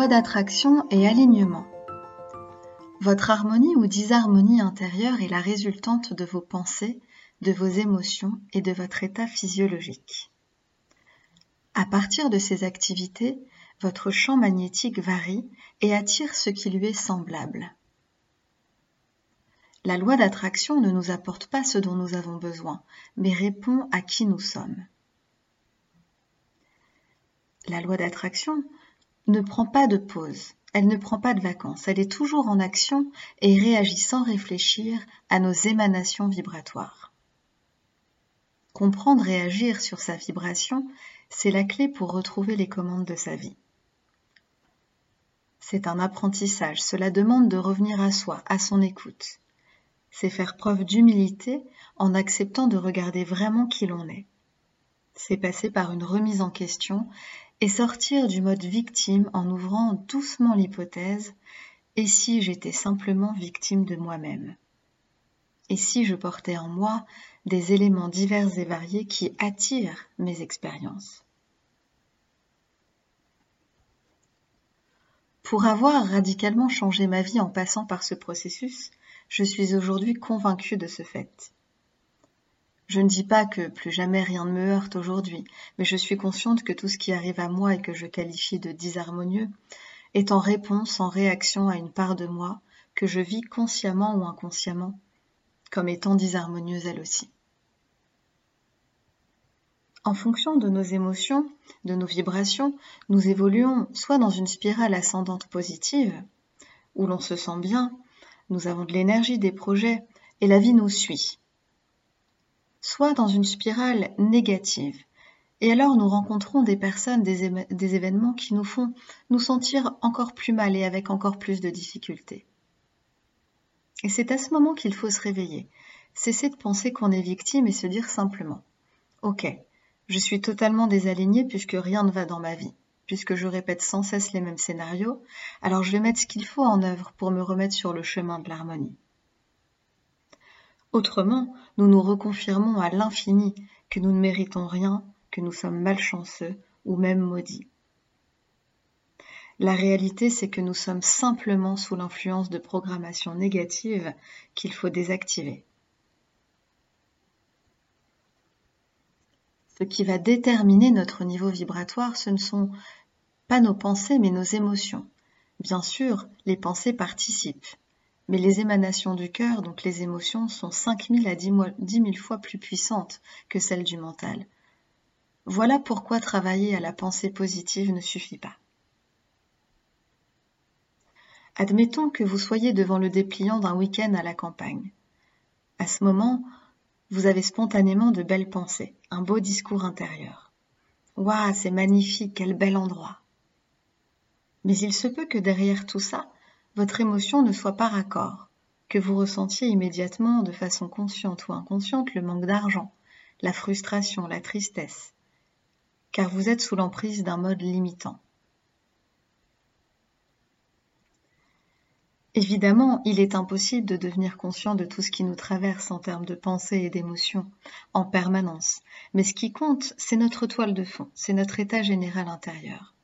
Loi d'attraction et alignement. Votre harmonie ou disharmonie intérieure est la résultante de vos pensées, de vos émotions et de votre état physiologique. À partir de ces activités, votre champ magnétique varie et attire ce qui lui est semblable. La loi d'attraction ne nous apporte pas ce dont nous avons besoin, mais répond à qui nous sommes. La loi d'attraction ne prend pas de pause, elle ne prend pas de vacances, elle est toujours en action et réagit sans réfléchir à nos émanations vibratoires. Comprendre et agir sur sa vibration, c'est la clé pour retrouver les commandes de sa vie. C'est un apprentissage, cela demande de revenir à soi, à son écoute. C'est faire preuve d'humilité en acceptant de regarder vraiment qui l'on est. C'est passer par une remise en question et sortir du mode victime en ouvrant doucement l'hypothèse et si j'étais simplement victime de moi-même? Et si je portais en moi des éléments divers et variés qui attirent mes expériences Pour avoir radicalement changé ma vie en passant par ce processus, je suis aujourd'hui convaincue de ce fait. Je ne dis pas que plus jamais rien ne me heurte aujourd'hui, mais je suis consciente que tout ce qui arrive à moi et que je qualifie de disharmonieux est en réponse, en réaction à une part de moi que je vis consciemment ou inconsciemment comme étant disharmonieuse elle aussi. En fonction de nos émotions, de nos vibrations, nous évoluons soit dans une spirale ascendante positive, où l'on se sent bien, nous avons de l'énergie, des projets, et la vie nous suit soit dans une spirale négative. Et alors nous rencontrons des personnes, des, événements qui nous font nous sentir encore plus mal et avec encore plus de difficultés. Et c'est à ce moment qu'il faut se réveiller, cesser de penser qu'on est victime et se dire simplement Ok, je suis totalement désalignée puisque rien ne va dans ma vie, puisque je répète sans cesse les mêmes scénarios, alors je vais mettre ce qu'il faut en œuvre pour me remettre sur le chemin de l'harmonie. Autrement, nous nous reconfirmons à l'infini que nous ne méritons rien, que nous sommes malchanceux ou même maudits. La réalité, c'est que nous sommes simplement sous l'influence de programmations négatives qu'il faut désactiver. Ce qui va déterminer notre niveau vibratoire, ce ne sont pas nos pensées, mais nos émotions. Bien sûr, les pensées participent, mais les émanations du cœur, donc les émotions, sont 5000 à 10 000 fois plus puissantes que celles du mental. Voilà pourquoi travailler à la pensée positive ne suffit pas. Admettons que vous soyez devant le dépliant d'un week-end à la campagne. À ce moment, vous avez spontanément de belles pensées, un beau discours intérieur. Waouh, c'est magnifique, quel bel endroit. Mais il se peut que derrière tout ça, votre émotion ne soit pas raccord, que vous ressentiez immédiatement de façon consciente ou inconsciente le manque d'argent, la frustration, la tristesse, car vous êtes sous l'emprise d'un mode limitant. Évidemment, il est impossible de devenir conscient de tout ce qui nous traverse en termes de pensée et d'émotions en permanence, mais ce qui compte, c'est notre toile de fond, c'est notre état général intérieur.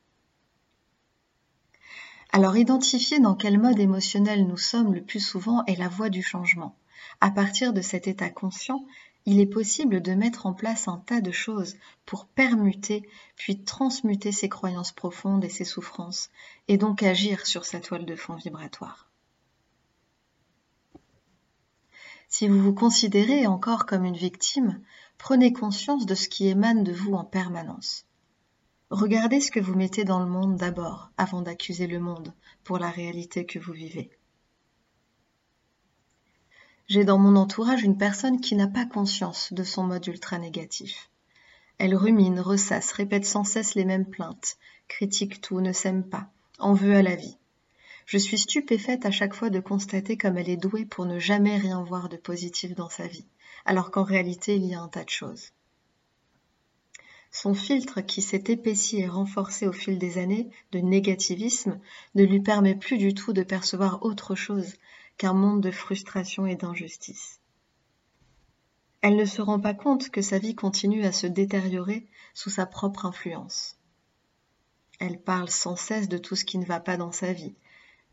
Alors identifier dans quel mode émotionnel nous sommes le plus souvent est la voie du changement. À partir de cet état conscient, il est possible de mettre en place un tas de choses pour permuter puis transmuter ses croyances profondes et ses souffrances, et donc agir sur sa toile de fond vibratoire. Si vous vous considérez encore comme une victime, prenez conscience de ce qui émane de vous en permanence. Regardez ce que vous mettez dans le monde d'abord, avant d'accuser le monde pour la réalité que vous vivez. J'ai dans mon entourage une personne qui n'a pas conscience de son mode ultra négatif. Elle rumine, ressasse, répète sans cesse les mêmes plaintes, critique tout, ne s'aime pas, en veut à la vie. Je suis stupéfaite à chaque fois de constater comme elle est douée pour ne jamais rien voir de positif dans sa vie, alors qu'en réalité il y a un tas de choses. Son filtre, qui s'est épaissi et renforcé au fil des années de négativisme, ne lui permet plus du tout de percevoir autre chose qu'un monde de frustration et d'injustice. Elle ne se rend pas compte que sa vie continue à se détériorer sous sa propre influence. Elle parle sans cesse de tout ce qui ne va pas dans sa vie,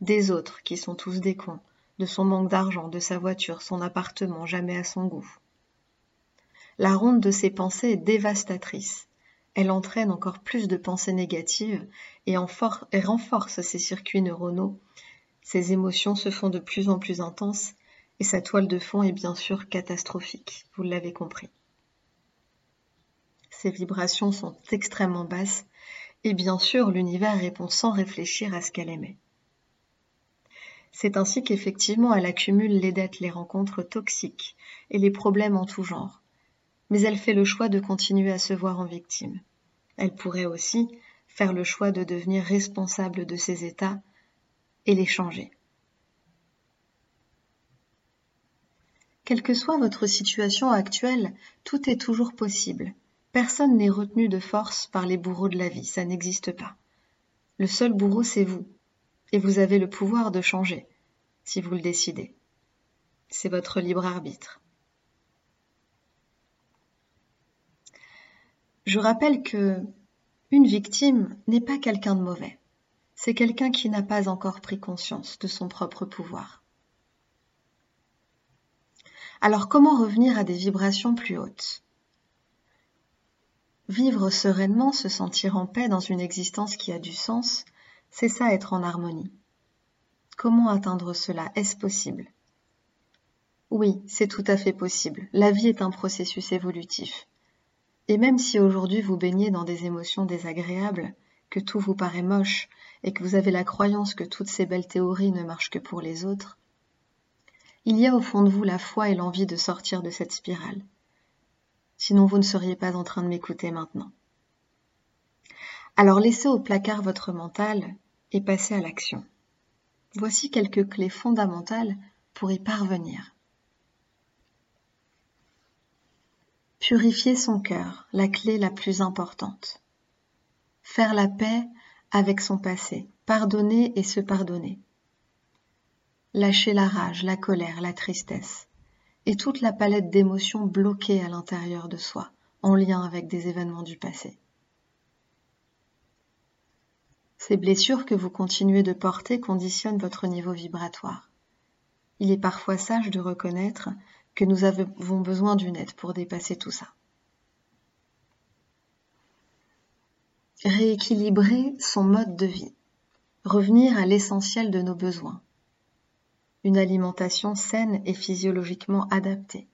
des autres qui sont tous des cons, de son manque d'argent, de sa voiture, son appartement jamais à son goût. La ronde de ses pensées est dévastatrice. Elle entraîne encore plus de pensées négatives et, renforce ses circuits neuronaux. Ses émotions se font de plus en plus intenses et sa toile de fond est bien sûr catastrophique, vous l'avez compris. Ses vibrations sont extrêmement basses et bien sûr l'univers répond sans réfléchir à ce qu'elle aimait. C'est ainsi qu'effectivement elle accumule les dettes, les rencontres toxiques et les problèmes en tout genre. Mais elle fait le choix de continuer à se voir en victime. Elle pourrait aussi faire le choix de devenir responsable de ses états et les changer. Quelle que soit votre situation actuelle, tout est toujours possible. Personne n'est retenu de force par les bourreaux de la vie, ça n'existe pas. Le seul bourreau, c'est vous et vous avez le pouvoir de changer, si vous le décidez. C'est votre libre arbitre. Je rappelle que une victime n'est pas quelqu'un de mauvais. C'est quelqu'un qui n'a pas encore pris conscience de son propre pouvoir. Alors comment revenir à des vibrations plus hautes? Vivre sereinement, se sentir en paix dans une existence qui a du sens, c'est ça être en harmonie. Comment atteindre cela? Est-ce possible? Oui, c'est tout à fait possible. La vie est un processus évolutif. Et même si aujourd'hui vous baignez dans des émotions désagréables, que tout vous paraît moche et que vous avez la croyance que toutes ces belles théories ne marchent que pour les autres, il y a au fond de vous la foi et l'envie de sortir de cette spirale. Sinon vous ne seriez pas en train de m'écouter maintenant. Alors laissez au placard votre mental et passer à l'action. Voici quelques clés fondamentales pour y parvenir. Purifier son cœur, la clé la plus importante. Faire la paix avec son passé, pardonner et se pardonner. Lâcher la rage, la colère, la tristesse et toute la palette d'émotions bloquées à l'intérieur de soi, en lien avec des événements du passé. Ces blessures que vous continuez de porter conditionnent votre niveau vibratoire. Il est parfois sage de reconnaître que nous avons besoin d'une aide pour dépasser tout ça. Rééquilibrer son mode de vie. Revenir à l'essentiel de nos besoins. Une alimentation saine et physiologiquement adaptée.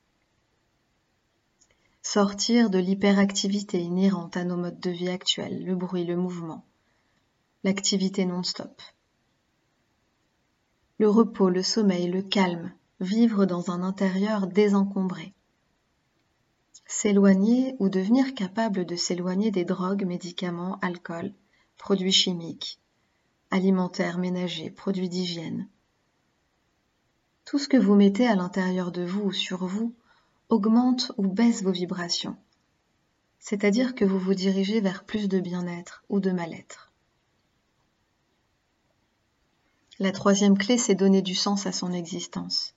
Sortir de l'hyperactivité inhérente à nos modes de vie actuels, le bruit, le mouvement l'activité non-stop. Le repos, le sommeil, le calme, vivre dans un intérieur désencombré. S'éloigner ou devenir capable de s'éloigner des drogues, médicaments, alcool, produits chimiques, alimentaires, ménagers, produits d'hygiène. Tout ce que vous mettez à l'intérieur de vous ou sur vous augmente ou baisse vos vibrations, c'est-à-dire que vous vous dirigez vers plus de bien-être ou de mal-être. La troisième clé, c'est donner du sens à son existence.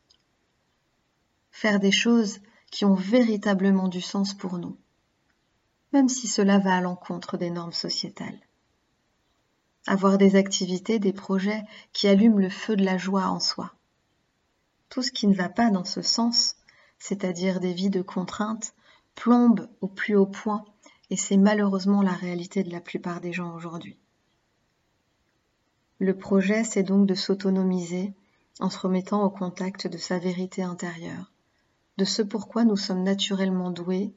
Faire des choses qui ont véritablement du sens pour nous, même si cela va à l'encontre des normes sociétales. Avoir des activités, des projets qui allument le feu de la joie en soi. Tout ce qui ne va pas dans ce sens, c'est-à-dire des vies de contraintes, plombe au plus haut point, et c'est malheureusement la réalité de la plupart des gens aujourd'hui. Le projet, c'est donc de s'autonomiser en se remettant au contact de sa vérité intérieure, de ce pourquoi nous sommes naturellement doués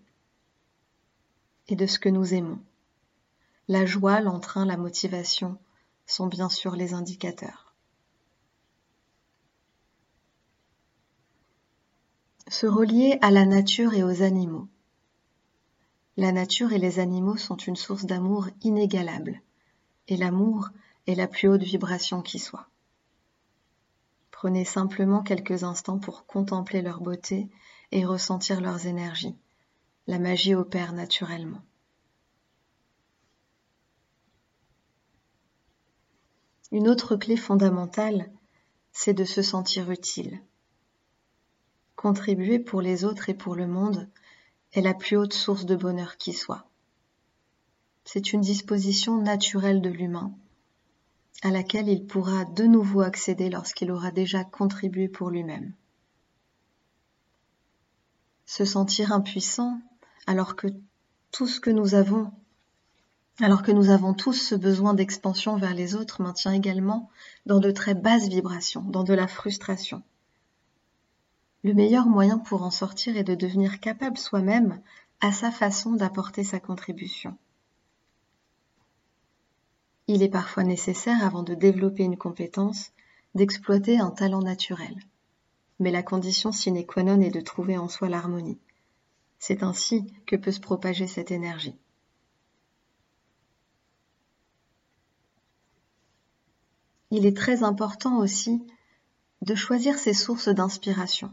et de ce que nous aimons. La joie, l'entrain, la motivation sont bien sûr les indicateurs. Se relier à la nature et aux animaux. La nature et les animaux sont une source d'amour inégalable, et l'amour est la plus haute vibration qui soit. Prenez simplement quelques instants pour contempler leur beauté et ressentir leurs énergies. La magie opère naturellement. Une autre clé fondamentale, c'est de se sentir utile. Contribuer pour les autres et pour le monde est la plus haute source de bonheur qui soit. c'est une disposition naturelle de l'humain à laquelle il pourra de nouveau accéder lorsqu'il aura déjà contribué pour lui-même. Se sentir impuissant alors que tout ce que nous avons, alors que nous avons tous ce besoin d'expansion vers les autres, maintient également dans de très basses vibrations, dans de la frustration. Le meilleur moyen pour en sortir est de devenir capable soi-même à sa façon d'apporter sa contribution. Il est parfois nécessaire, avant de développer une compétence, d'exploiter un talent naturel. Mais la condition sine qua non est de trouver en soi l'harmonie. C'est ainsi que peut se propager cette énergie. Il est très important aussi de choisir ses sources d'inspiration.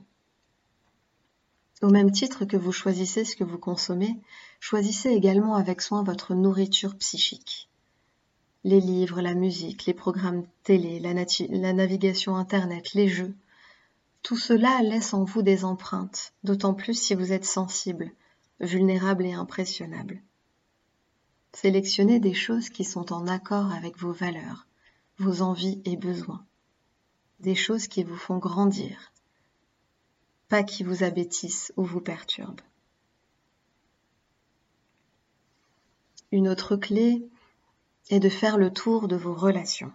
Au même titre que vous choisissez ce que vous consommez, choisissez également avec soin votre nourriture psychique les livres, la musique, les programmes télé, la, navigation Internet, les jeux. Tout cela laisse en vous des empreintes, d'autant plus si vous êtes sensible, vulnérable et impressionnable. Sélectionnez des choses qui sont en accord avec vos valeurs, vos envies et besoins. Des choses qui vous font grandir, pas qui vous abêtissent ou vous perturbent. Une autre clé est de faire le tour de vos relations.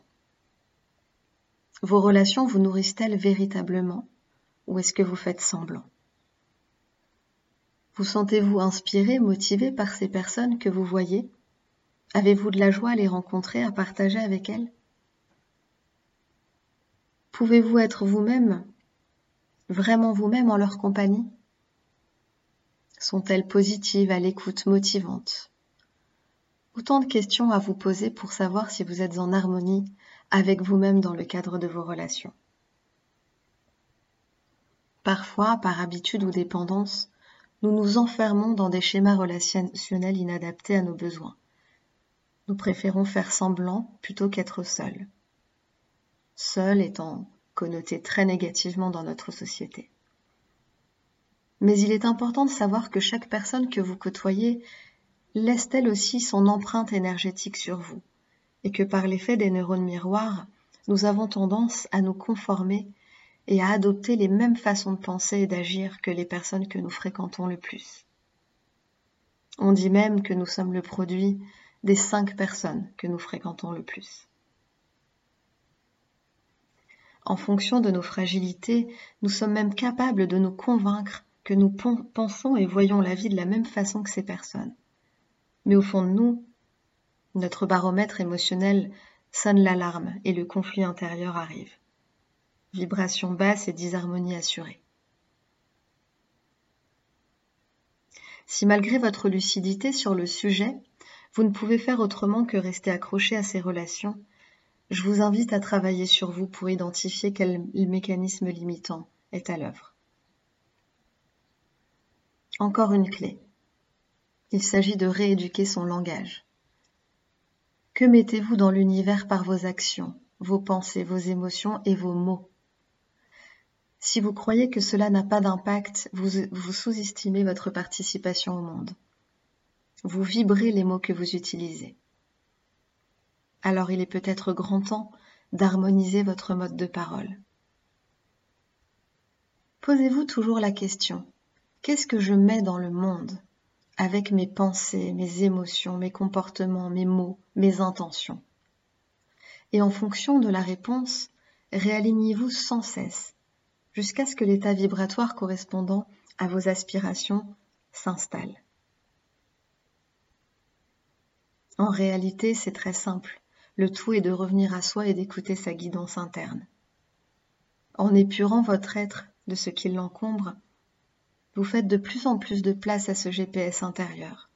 Vos relations vous nourrissent-elles véritablement ou est-ce que vous faites semblant? Vous sentez-vous inspiré, motivé par ces personnes que vous voyez? Avez-vous de la joie à les rencontrer, à partager avec elles? Pouvez-vous être vous-même, vraiment vous-même en leur compagnie? Sont-elles positives, à l'écoute, motivantes? Autant de questions à vous poser pour savoir si vous êtes en harmonie avec vous-même dans le cadre de vos relations. Parfois, par habitude ou dépendance, nous nous enfermons dans des schémas relationnels inadaptés à nos besoins. Nous préférons faire semblant plutôt qu'être seul. Seul étant connoté très négativement dans notre société. Mais il est important de savoir que chaque personne que vous côtoyez laisse-t-elle aussi son empreinte énergétique sur vous, et que par l'effet des neurones miroirs, nous avons tendance à nous conformer et à adopter les mêmes façons de penser et d'agir que les personnes que nous fréquentons le plus. On dit même que nous sommes le produit des cinq personnes que nous fréquentons le plus. En fonction de nos fragilités, nous sommes même capables de nous convaincre que nous pensons et voyons la vie de la même façon que ces personnes. Mais au fond de nous, notre baromètre émotionnel sonne l'alarme et le conflit intérieur arrive. Vibration basse et disharmonie assurée. Si malgré votre lucidité sur le sujet, vous ne pouvez faire autrement que rester accroché à ces relations, je vous invite à travailler sur vous pour identifier quel mécanisme limitant est à l'œuvre. Encore une clé. Il s'agit de rééduquer son langage. Que mettez-vous dans l'univers par vos actions, vos pensées, vos émotions et vos mots? Si vous croyez que cela n'a pas d'impact, vous, sous-estimez votre participation au monde. Vous vibrez les mots que vous utilisez. Alors il est peut-être grand temps d'harmoniser votre mode de parole. Posez-vous toujours la question, qu'est-ce que je mets dans le monde? Avec mes pensées, mes émotions, mes comportements, mes mots, mes intentions. Et en fonction de la réponse, réalignez-vous sans cesse, jusqu'à ce que l'état vibratoire correspondant à vos aspirations s'installe. En réalité, c'est très simple. Le tout est de revenir à soi et d'écouter sa guidance interne. En épurant votre être de ce qui l'encombre, vous faites de plus en plus de place à ce GPS intérieur.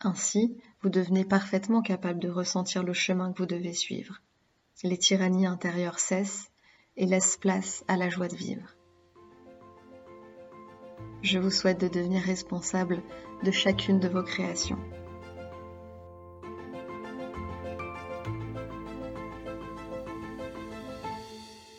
Ainsi, vous devenez parfaitement capable de ressentir le chemin que vous devez suivre. Les tyrannies intérieures cessent et laissent place à la joie de vivre. Je vous souhaite de devenir responsable de chacune de vos créations.